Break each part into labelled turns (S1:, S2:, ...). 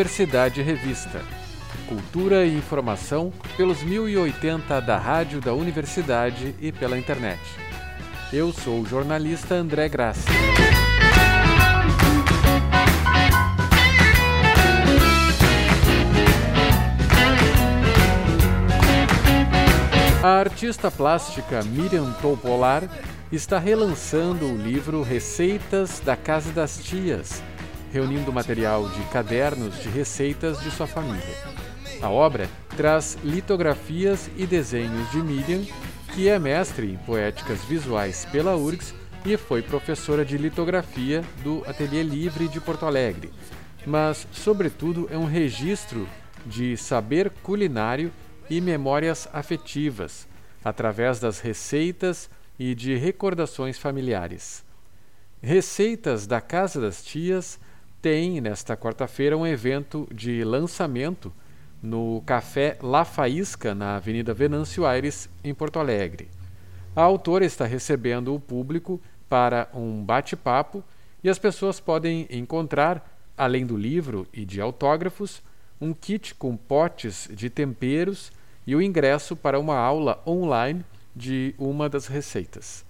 S1: Universidade Revista. Cultura e informação pelos 1080 da Rádio da Universidade e pela internet. Eu sou o jornalista André Grassi. A artista plástica Miriam Topolar está relançando o livro Receitas da Casa das Tias, reunindo material de cadernos de receitas de sua família. A obra traz litografias e desenhos de Miriam, que é mestre em poéticas visuais pela URGS e foi professora de litografia do Ateliê Livre de Porto Alegre, mas, sobretudo, é um registro de saber culinário e memórias afetivas, através das receitas e de recordações familiares. Receitas da Casa das Tias tem, nesta quarta-feira, um evento de lançamento no Café La Faísca, na Avenida Venâncio Aires, em Porto Alegre. A autora está recebendo o público para um bate-papo e as pessoas podem encontrar, além do livro e de autógrafos, um kit com potes de temperos e o ingresso para uma aula online de uma das receitas.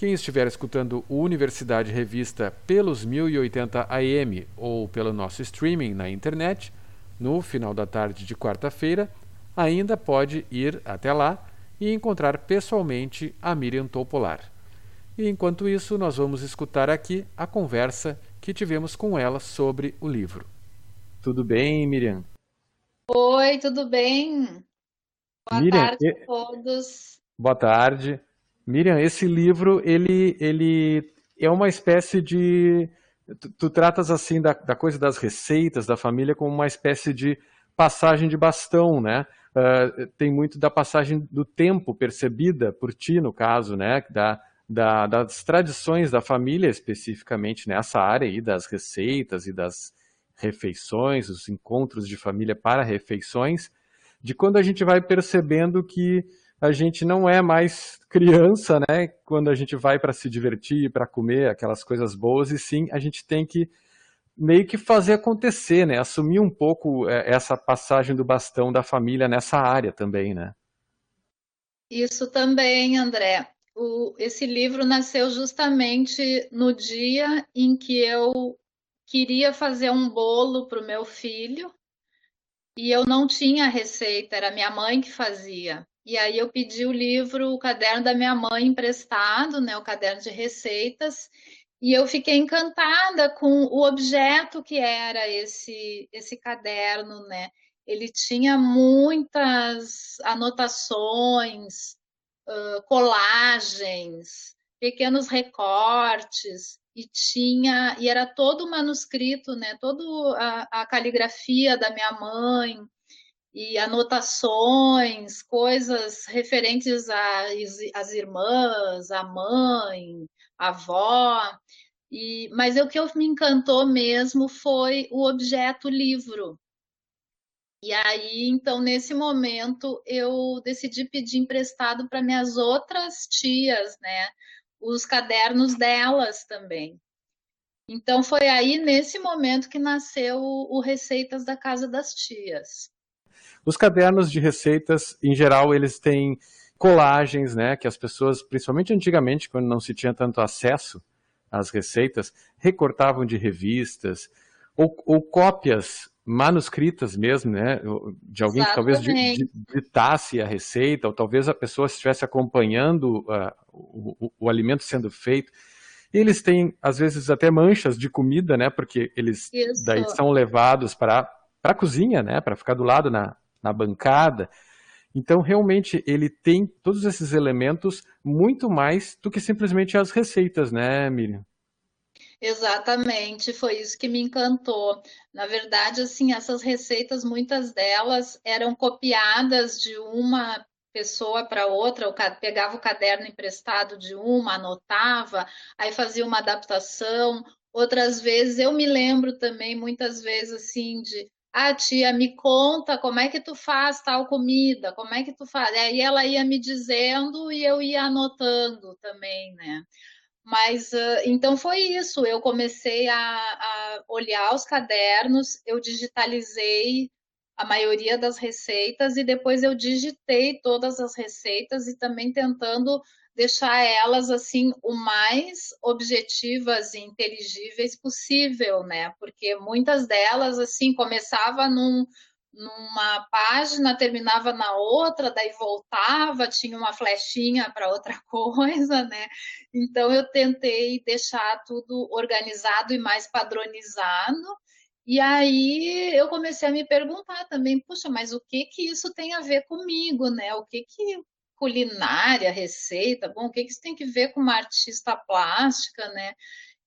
S1: Quem estiver escutando o Universidade Revista pelos 1080 AM ou pelo nosso streaming na internet, no final da tarde de quarta-feira, ainda pode ir até lá e encontrar pessoalmente a Miriam Topolar. E enquanto isso, nós vamos escutar aqui a conversa que tivemos com ela sobre o livro. Tudo bem, Miriam?
S2: Oi, tudo bem? Boa Miriam, tarde a todos.
S1: Boa tarde. Miriam, esse livro, ele, ele é uma espécie de... Tu, tu tratas, assim, da, da, coisa das receitas, da família, como uma espécie de passagem de bastão, né? Uh, tem muito da passagem do tempo percebida por ti, no caso, né? Da, da, das tradições da família, especificamente nessa área aí das receitas e das refeições, os encontros de família para refeições, de quando a gente vai percebendo que a gente não é mais criança, né? Quando a gente vai para se divertir, para comer aquelas coisas boas, e sim, a gente tem que meio que fazer acontecer, né? Assumir um pouco é, essa passagem do bastão da família nessa área também, né?
S2: Isso também, André. O, esse livro nasceu justamente no dia em que eu queria fazer um bolo para o meu filho e eu não tinha receita, era minha mãe que fazia. E aí eu pedi o livro, o caderno da minha mãe emprestado, né, o caderno de receitas, e eu fiquei encantada com o objeto que era esse esse caderno, né? Ele tinha muitas anotações, colagens, pequenos recortes, e tinha e era todo manuscrito, né? Todo a, a caligrafia da minha mãe e anotações, coisas referentes às irmãs, à mãe, à avó. E, mas o que me encantou mesmo foi o objeto livro. E aí, então, nesse momento, eu decidi pedir emprestado para minhas outras tias, né? os cadernos delas também. Então foi aí nesse momento que nasceu o Receitas da Casa das Tias.
S1: Os cadernos de receitas, em geral, eles têm colagens, né, que as pessoas, principalmente antigamente, quando não se tinha tanto acesso às receitas, recortavam de revistas ou, ou cópias manuscritas mesmo, né, de alguém que talvez ditasse a receita, ou talvez a pessoa estivesse acompanhando uh, o, o, o, alimento sendo feito. E eles têm, às vezes, até manchas de comida, né, porque eles Isso. daí são levados para a cozinha, né, para ficar do lado na, na bancada. Então, realmente, ele tem todos esses elementos muito mais do que simplesmente as receitas, né, Miriam?
S2: Exatamente, foi isso que me encantou. Na verdade, assim, essas receitas, muitas delas eram copiadas de uma pessoa para outra, eu pegava o caderno emprestado de uma, anotava, aí fazia uma adaptação. Outras vezes eu me lembro também, muitas vezes assim, de ah, tia, me conta como é que tu faz tal comida, como é que tu faz. Aí ela ia me dizendo e eu ia anotando também, né? Mas então foi isso. Eu comecei a, a, olhar os cadernos, eu digitalizei a maioria das receitas e depois eu digitei todas as receitas e também tentando deixar elas assim o mais objetivas e inteligíveis possível, né? Porque muitas delas assim começava num, numa página, terminava na outra, daí voltava, tinha uma flechinha para outra coisa, né? Então eu tentei deixar tudo organizado e mais padronizado. E aí eu comecei a me perguntar também, puxa, mas o que que isso tem a ver comigo, né? O que que culinária, receita, bom, o que que isso tem que ver com uma artista plástica, né?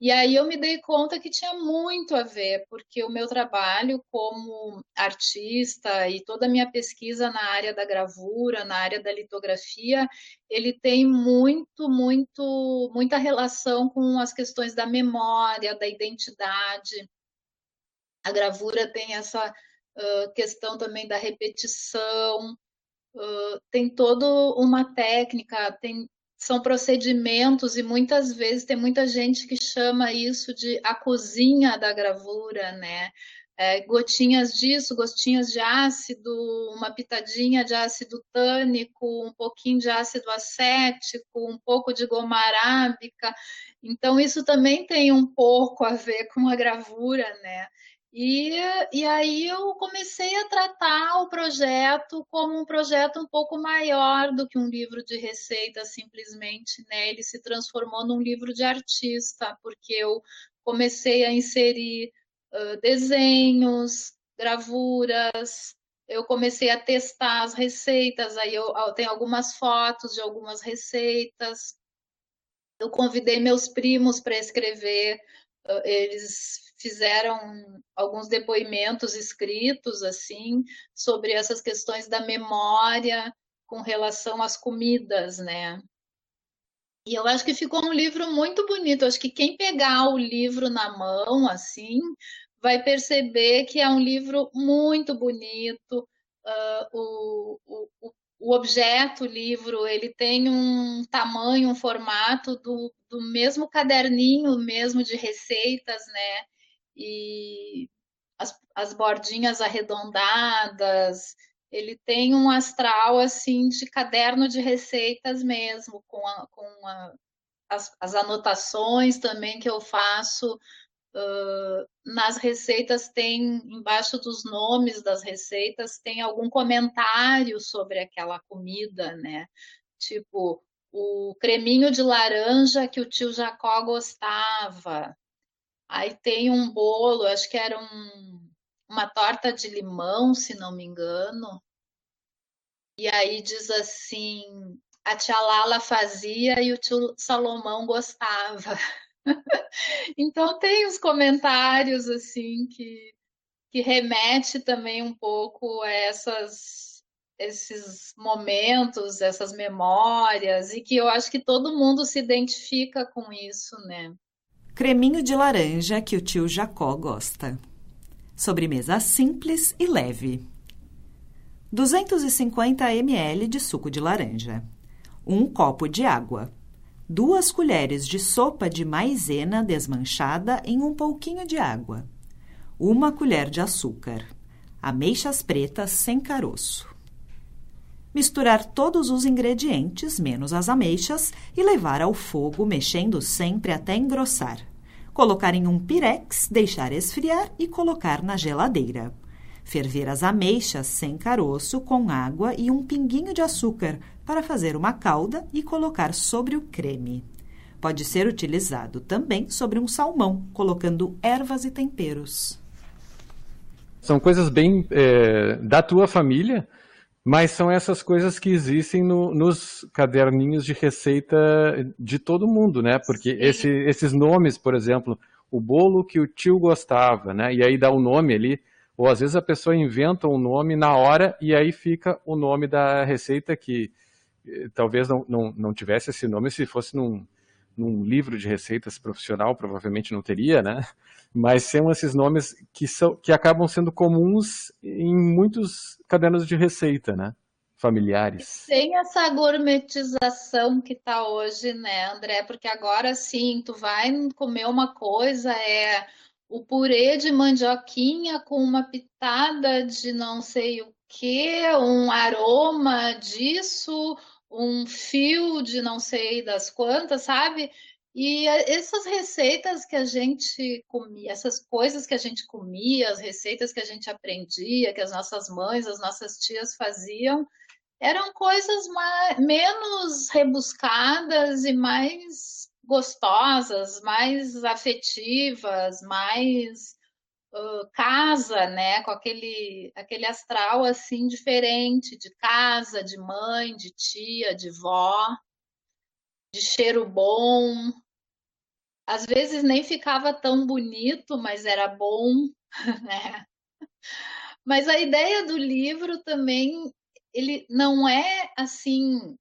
S2: E aí eu me dei conta que tinha muito a ver, porque o meu trabalho como artista e toda a minha pesquisa na área da gravura, na área da litografia, ele tem muito, muito, muita relação com as questões da memória, da identidade, a gravura tem essa uh, questão também da repetição, tem toda uma técnica, tem, são procedimentos e muitas vezes tem muita gente que chama isso de a cozinha da gravura, né? É, gotinhas disso, gotinhas de ácido, uma pitadinha de ácido tânico, um pouquinho de ácido acético, um pouco de goma arábica. Então, isso também tem um pouco a ver com a gravura, né? E, e aí eu comecei a tratar o projeto como um projeto um pouco maior do que um livro de receitas, simplesmente, né? Ele se transformou num livro de artista, porque eu comecei a inserir uh, desenhos, gravuras, eu comecei a testar as receitas, aí eu, eu tenho algumas fotos de algumas receitas. Eu convidei meus primos para escrever, eles fizeram alguns depoimentos escritos assim sobre essas questões da memória com relação às comidas, né? E eu acho que ficou um livro muito bonito. Acho que quem pegar o livro na mão assim vai perceber que é um livro muito bonito. Uh, o, o, o objeto, o livro, ele tem um tamanho, um formato do, do mesmo caderninho mesmo de receitas, né? e as, as bordinhas arredondadas. Ele tem um astral assim de caderno de receitas mesmo, com, a, com a, as, as, anotações também que eu faço. Uh, nas receitas tem, embaixo dos nomes das receitas, tem algum comentário sobre aquela comida, né? Tipo, o creminho de laranja que o tio Jacó gostava, Aí tem um bolo, acho que era um, uma torta de limão, se não me engano. E aí diz assim: a tia Lala fazia e o tio Salomão gostava. então tem os comentários assim que, que remete também um pouco a essas, esses momentos, essas memórias, e que eu acho que todo mundo se identifica com isso, né?
S3: Creminho de laranja que o tio Jacó gosta. Sobremesa simples e leve. 250 ml de suco de laranja. Um copo de água. Duas colheres de sopa de maizena desmanchada em um pouquinho de água. Uma colher de açúcar. Ameixas pretas sem caroço. Misturar todos os ingredientes, menos as ameixas, e levar ao fogo, mexendo sempre até engrossar. Colocar em um pirex, deixar esfriar e colocar na geladeira. Ferver as ameixas sem caroço com água e um pinguinho de açúcar para fazer uma calda e colocar sobre o creme. Pode ser utilizado também sobre um salmão, colocando ervas e temperos.
S1: São coisas bem é, da tua família, mas são essas coisas que existem no, nos caderninhos de receita de todo mundo, né? Porque esse, esses nomes, por exemplo, o bolo que o tio gostava, né? E aí dá o um nome ali, ou às vezes a pessoa inventa um nome na hora e aí fica o nome da receita que talvez não, não, não tivesse esse nome se fosse num, num livro de receitas profissional, provavelmente não teria, né? Mas são esses nomes que, são, que acabam sendo comuns em muitos cadernos de receita, né? familiares.
S2: Sem essa gourmetização que está hoje, né, André? Porque agora sim, tu vai comer uma coisa, é o purê de mandioquinha com uma pitada de não sei o que, um aroma disso, um fio de não sei das quantas, sabe? E essas receitas que a gente comia, essas coisas que a gente comia, as receitas que a gente aprendia, que as nossas mães, as nossas tias faziam, eram coisas mais, menos rebuscadas e mais gostosas, mais afetivas, mais casa, né? Com aquele, aquele astral assim diferente de casa, de mãe, de tia, de vó, de cheiro bom. Às vezes nem ficava tão bonito, mas era bom, né? Mas a ideia do livro também, ele não é assim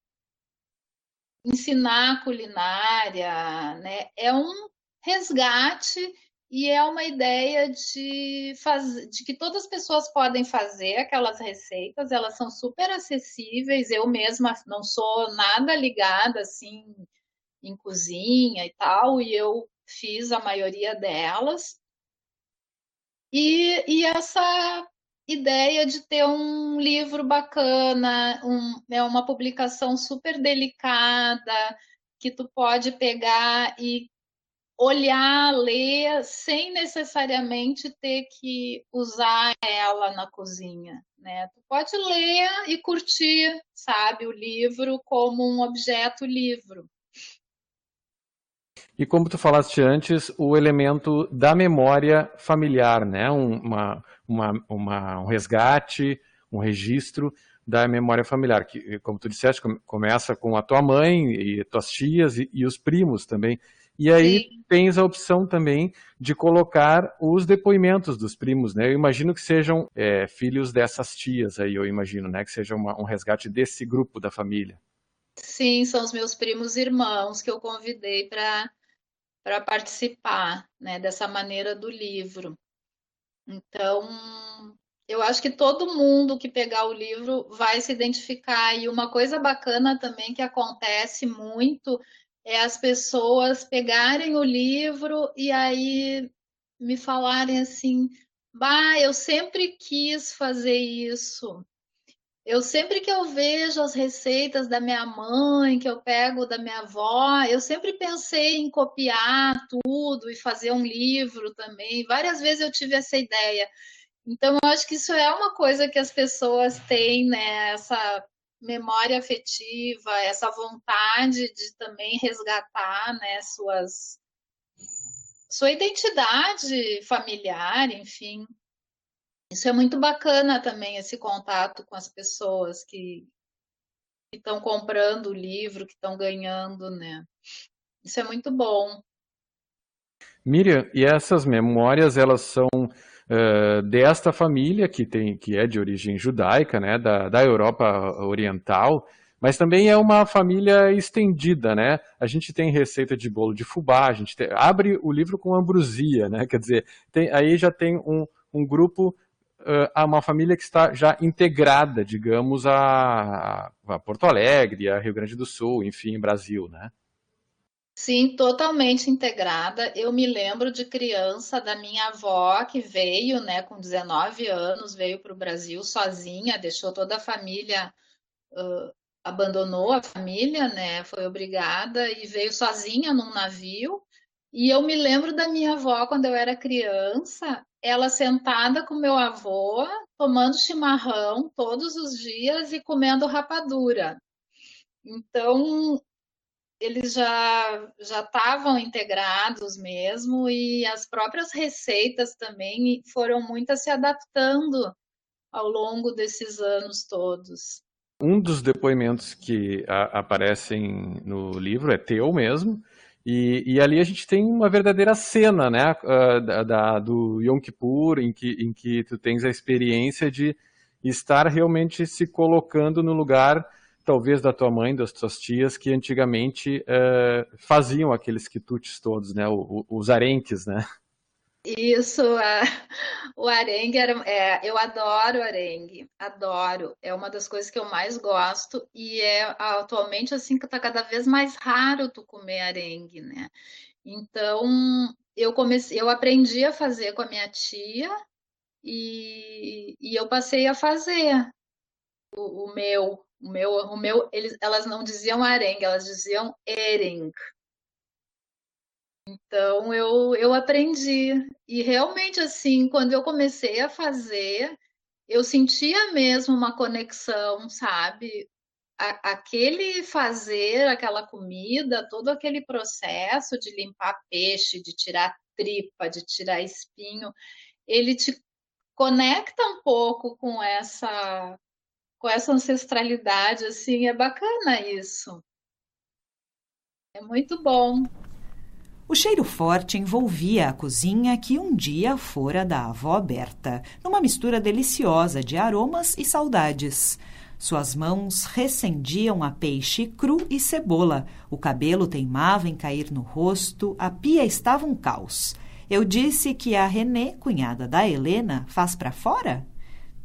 S2: ensinar culinária, né? É um resgate e é uma ideia de, faz... de que todas as pessoas podem fazer aquelas receitas, elas são super acessíveis. Eu mesma não sou nada ligada assim em cozinha e tal, e eu fiz a maioria delas. E, e essa ideia de ter um livro bacana, um, é uma publicação super delicada, que tu pode pegar e olhar, ler, sem necessariamente ter que usar ela na cozinha, né? Tu pode ler e curtir, sabe, o livro como um objeto livro.
S1: E como tu falaste antes, o elemento da memória familiar, né? uma, uma, uma, um resgate, um registro da memória familiar, que, como tu disseste, começa com a tua mãe e tuas tias e, e os primos também. E aí Sim. tens a opção também de colocar os depoimentos dos primos, né? Eu imagino que sejam é, filhos dessas tias aí, eu imagino, né? Que seja uma, um resgate desse grupo da família.
S2: Sim, são os meus primos irmãos que eu convidei para para participar, né, dessa maneira do livro. Então, eu acho que todo mundo que pegar o livro vai se identificar. E uma coisa bacana também que acontece muito é as pessoas pegarem o livro e aí me falarem assim: bah, eu sempre quis fazer isso. Eu sempre que eu vejo as receitas da minha mãe, que eu pego da minha avó, eu sempre pensei em copiar tudo e fazer um livro também. Várias vezes eu tive essa ideia. Então, eu acho que isso é uma coisa que as pessoas têm, né? Essa memória afetiva, essa vontade de também resgatar, né, suas sua identidade familiar, enfim. Isso é muito bacana também, esse contato com as pessoas que estão comprando o livro, que estão ganhando, né? Isso é muito bom.
S1: Miriam, e essas memórias, elas são uh, desta família, que, tem, que é de origem judaica, né, da, da Europa Oriental, mas também é uma família estendida, né? A gente tem receita de bolo de fubá, a gente tem, abre o livro com ambrosia, né? Quer dizer, tem, aí já tem um, um grupo a uma família que está já integrada, digamos, a, a, Porto Alegre, a Rio Grande do Sul, enfim, Brasil, né?
S2: Sim, totalmente integrada. Eu me lembro de criança da minha avó que veio, né, com 19 anos, veio para o Brasil sozinha, deixou toda a família, uh, abandonou a família, né, foi obrigada e veio sozinha num navio. E eu me lembro da minha avó quando eu era criança, ela sentada com meu avô, tomando chimarrão todos os dias e comendo rapadura. Então, eles já já estavam integrados mesmo e as próprias receitas também foram muito se adaptando ao longo desses anos todos.
S1: Um dos depoimentos que a, aparecem no livro é teu mesmo, e, e, ali a gente tem uma verdadeira cena, né, uh, da, da, do Yom Kippur, em que, em que tu tens a experiência de estar realmente se colocando no lugar, talvez da tua mãe, das tuas tias, que antigamente uh, faziam aqueles quitutes todos, né, os arenques, né.
S2: Isso, o arengue, era, é, eu adoro arengue, adoro. É uma das coisas que eu mais gosto e é atualmente assim que está cada vez mais raro tu comer arengue, né? Então, eu comecei, eu aprendi a fazer com a minha tia e, e eu passei a fazer o, o meu, o meu, o meu, eles, elas não diziam arengue, elas diziam ering. Então eu, eu aprendi. E realmente, assim, quando eu comecei a fazer, eu sentia mesmo uma conexão, sabe? A, aquele fazer aquela comida, todo aquele processo de limpar peixe, de tirar tripa, de tirar espinho, ele te conecta um pouco com essa com essa ancestralidade, assim, é bacana isso. É muito bom.
S3: O cheiro forte envolvia a cozinha que um dia fora da avó Berta, numa mistura deliciosa de aromas e saudades. Suas mãos recendiam a peixe cru e cebola, o cabelo teimava em cair no rosto, a pia estava um caos. Eu disse que a Renê, cunhada da Helena, faz para fora?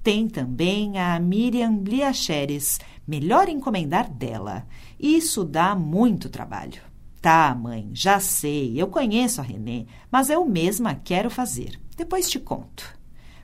S3: Tem também a Miriam Bliacheres, melhor encomendar dela. Isso dá muito trabalho. Tá, mãe, já sei, eu conheço a Renê, mas eu mesma quero fazer. Depois te conto.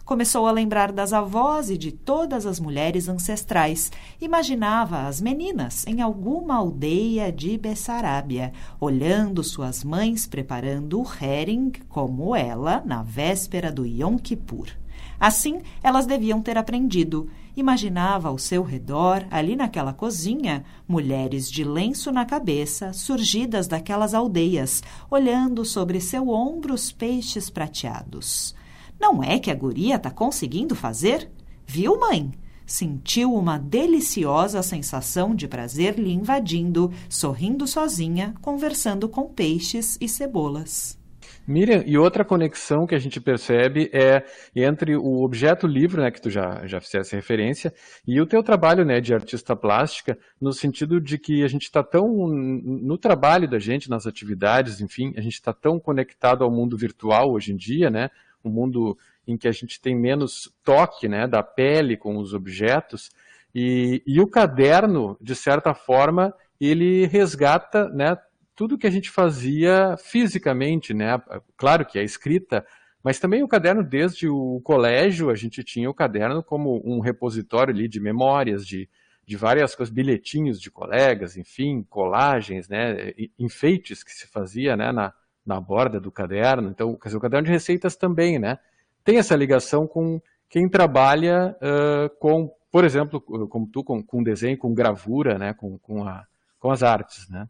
S3: Começou a lembrar das avós e de todas as mulheres ancestrais. Imaginava as meninas em alguma aldeia de Bessarábia, olhando suas mães preparando o herring, como ela, na véspera do Yom Kippur. Assim, elas deviam ter aprendido. Imaginava ao seu redor, ali naquela cozinha, mulheres de lenço na cabeça, surgidas daquelas aldeias, olhando sobre seu ombro os peixes prateados. Não é que a guria está conseguindo fazer? Viu, mãe? Sentiu uma deliciosa sensação de prazer lhe invadindo, sorrindo sozinha, conversando com peixes e cebolas.
S1: Miriam, e outra conexão que a gente percebe é entre o objeto livro, né, que tu já, já fizesse referência, e o teu trabalho né, de artista plástica, no sentido de que a gente está tão, no trabalho da gente, nas atividades, enfim, a gente está tão conectado ao mundo virtual hoje em dia, né, um mundo em que a gente tem menos toque né, da pele com os objetos, e, e o caderno, de certa forma, ele resgata né, tudo que a gente fazia fisicamente, né? Claro que a escrita, mas também o caderno desde o colégio, a gente tinha o caderno como um repositório ali de memórias, de, de várias coisas, bilhetinhos de colegas, enfim, colagens, né? Enfeites que se fazia, né? Na, na borda do caderno. Então, quer dizer, o caderno de receitas também, né? Tem essa ligação com quem trabalha uh, com, por exemplo, como tu, com, com desenho, com gravura, né? Com, com, a, com as artes, né?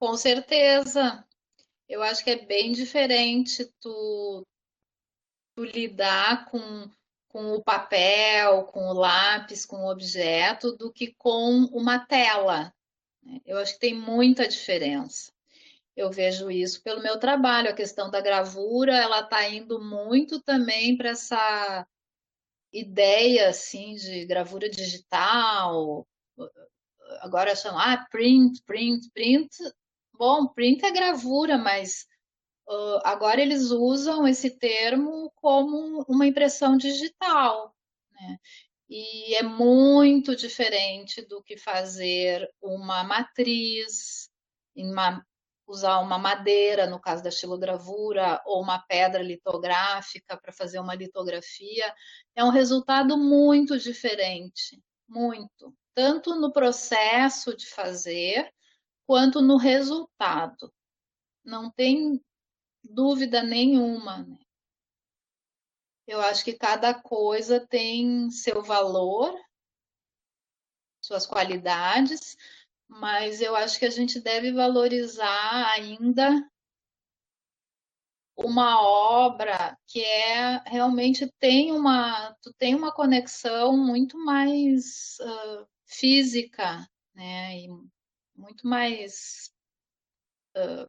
S2: Com certeza. Eu acho que é bem diferente tu, tu lidar com, com o papel, com o lápis, com o objeto, do que com uma tela. Né? Eu acho que tem muita diferença. Eu vejo isso pelo meu trabalho. A questão da gravura, ela está indo muito também para essa ideia assim de gravura digital. Agora chamam ah, print, print, print. Bom, print é gravura, mas uh, agora eles usam esse termo como uma impressão digital. Né? E é muito diferente do que fazer uma matriz, uma, usar uma madeira, no caso da xilogravura, ou uma pedra litográfica para fazer uma litografia. É um resultado muito diferente, muito. Tanto no processo de fazer, quanto no resultado. Não tem dúvida nenhuma. Né? Eu acho que cada coisa tem seu valor, suas qualidades, mas eu acho que a gente deve valorizar ainda uma obra que é realmente tem uma tu tem uma conexão muito mais uh, física né e muito mais uh,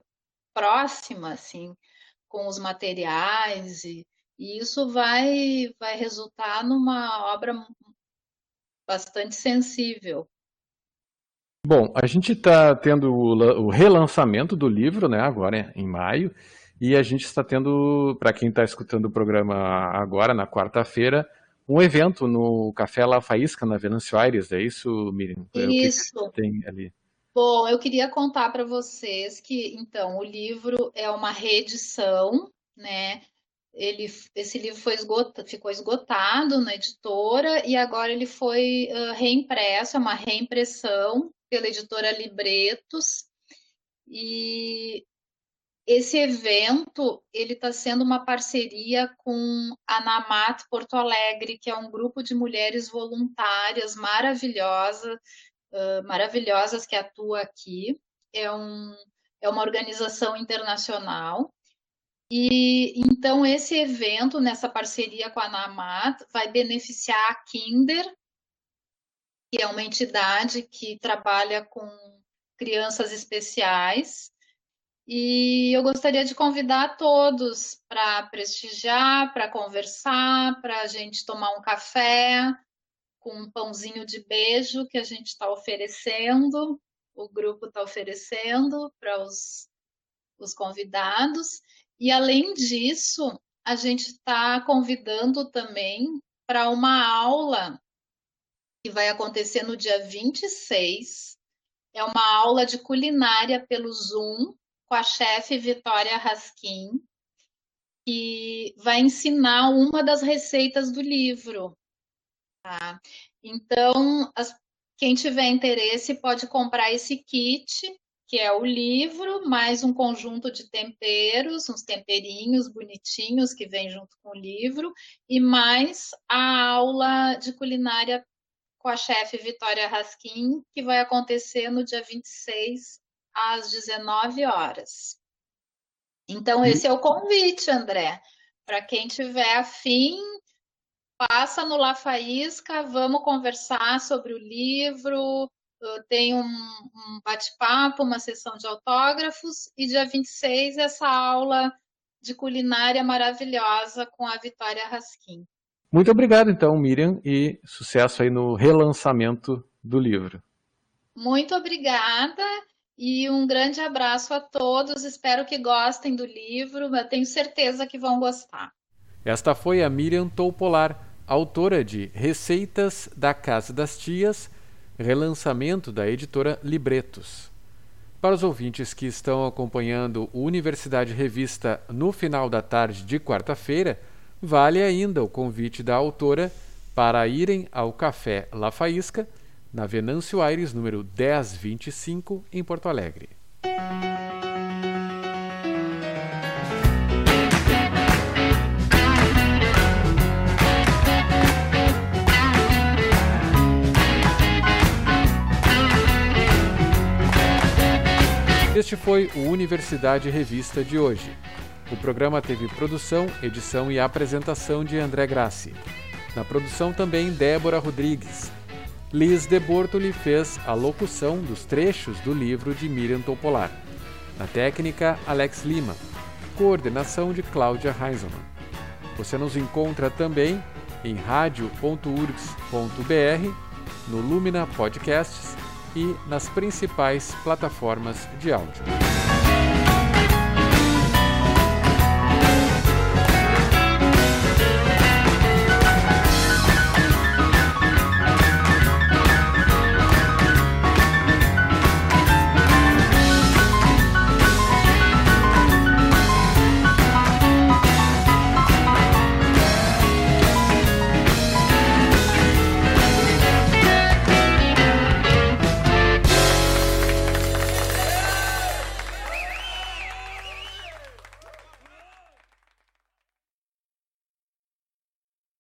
S2: próxima, assim, com os materiais e, e isso vai, vai resultar numa obra bastante sensível.
S1: Bom, a gente está tendo o, o, relançamento do livro, né, agora em maio, E a gente está tendo, para quem está escutando o programa agora, na quarta-feira, um evento no Café La Faísca, na Venâncio Aires, é isso, Miriam?
S2: Isso.
S1: É o que tem ali?
S2: Bom, eu queria contar para vocês que, então, o livro é uma reedição, né? Ele, esse livro foi esgota, ficou esgotado na editora e agora ele foi uh, reimpresso, é uma reimpressão pela editora Libretos. E esse evento ele está sendo uma parceria com a Namat Porto Alegre, que é um grupo de mulheres voluntárias maravilhosa, uh, maravilhosas que atua aqui. É, um, é uma organização internacional. E então esse evento, nessa parceria com a Namat, vai beneficiar a Kinder, que é uma entidade que trabalha com crianças especiais. E eu gostaria de convidar todos para prestigiar, para conversar, para a gente tomar um café com um pãozinho de beijo que a gente está oferecendo, o grupo está oferecendo para os, os convidados. E além disso, a gente está convidando também para uma aula que vai acontecer no dia 26. É uma aula de culinária pelo Zoom com a chefe Vitória Raskin, que vai ensinar uma das receitas do livro. Tá? Então, as, quem tiver interesse pode comprar esse kit que é o livro, mais um conjunto de temperos, uns temperinhos bonitinhos que vem junto com o livro, e mais a aula de culinária com a chefe Vitória Raskin, que vai acontecer no dia 26 às 19 horas. Então, esse é o convite, André. Para quem tiver afim, passa no La Faísca, vamos conversar sobre o livro, tem um, um bate-papo, uma sessão de autógrafos, e dia 26 essa aula de culinária maravilhosa com a Vitória Raskin.
S1: Muito obrigado, então, Miriam, e sucesso aí no relançamento do livro.
S2: Muito obrigada e um grande abraço a todos. Espero que gostem do livro, eu tenho certeza que vão gostar.
S1: Esta foi a Miriam Toupolar, autora de Receitas da Casa das Tias relançamento da editora Libretos. Para os ouvintes que estão acompanhando o Universidade Revista no final da tarde de quarta-feira, vale ainda o convite da autora para irem ao Café La Faísca, na Venâncio Aires, número 1025, em Porto Alegre. Este foi o Universidade Revista de hoje. O programa teve produção, edição e apresentação de André Grassi. Na produção também Débora Rodrigues. Liz de Bortoli fez a locução dos trechos do livro de Miriam Topolar. Na técnica, Alex Lima. Coordenação de Cláudia Heiselmann. Você nos encontra também em radio.urgs.br, no Lumina Podcasts e nas principais plataformas de áudio.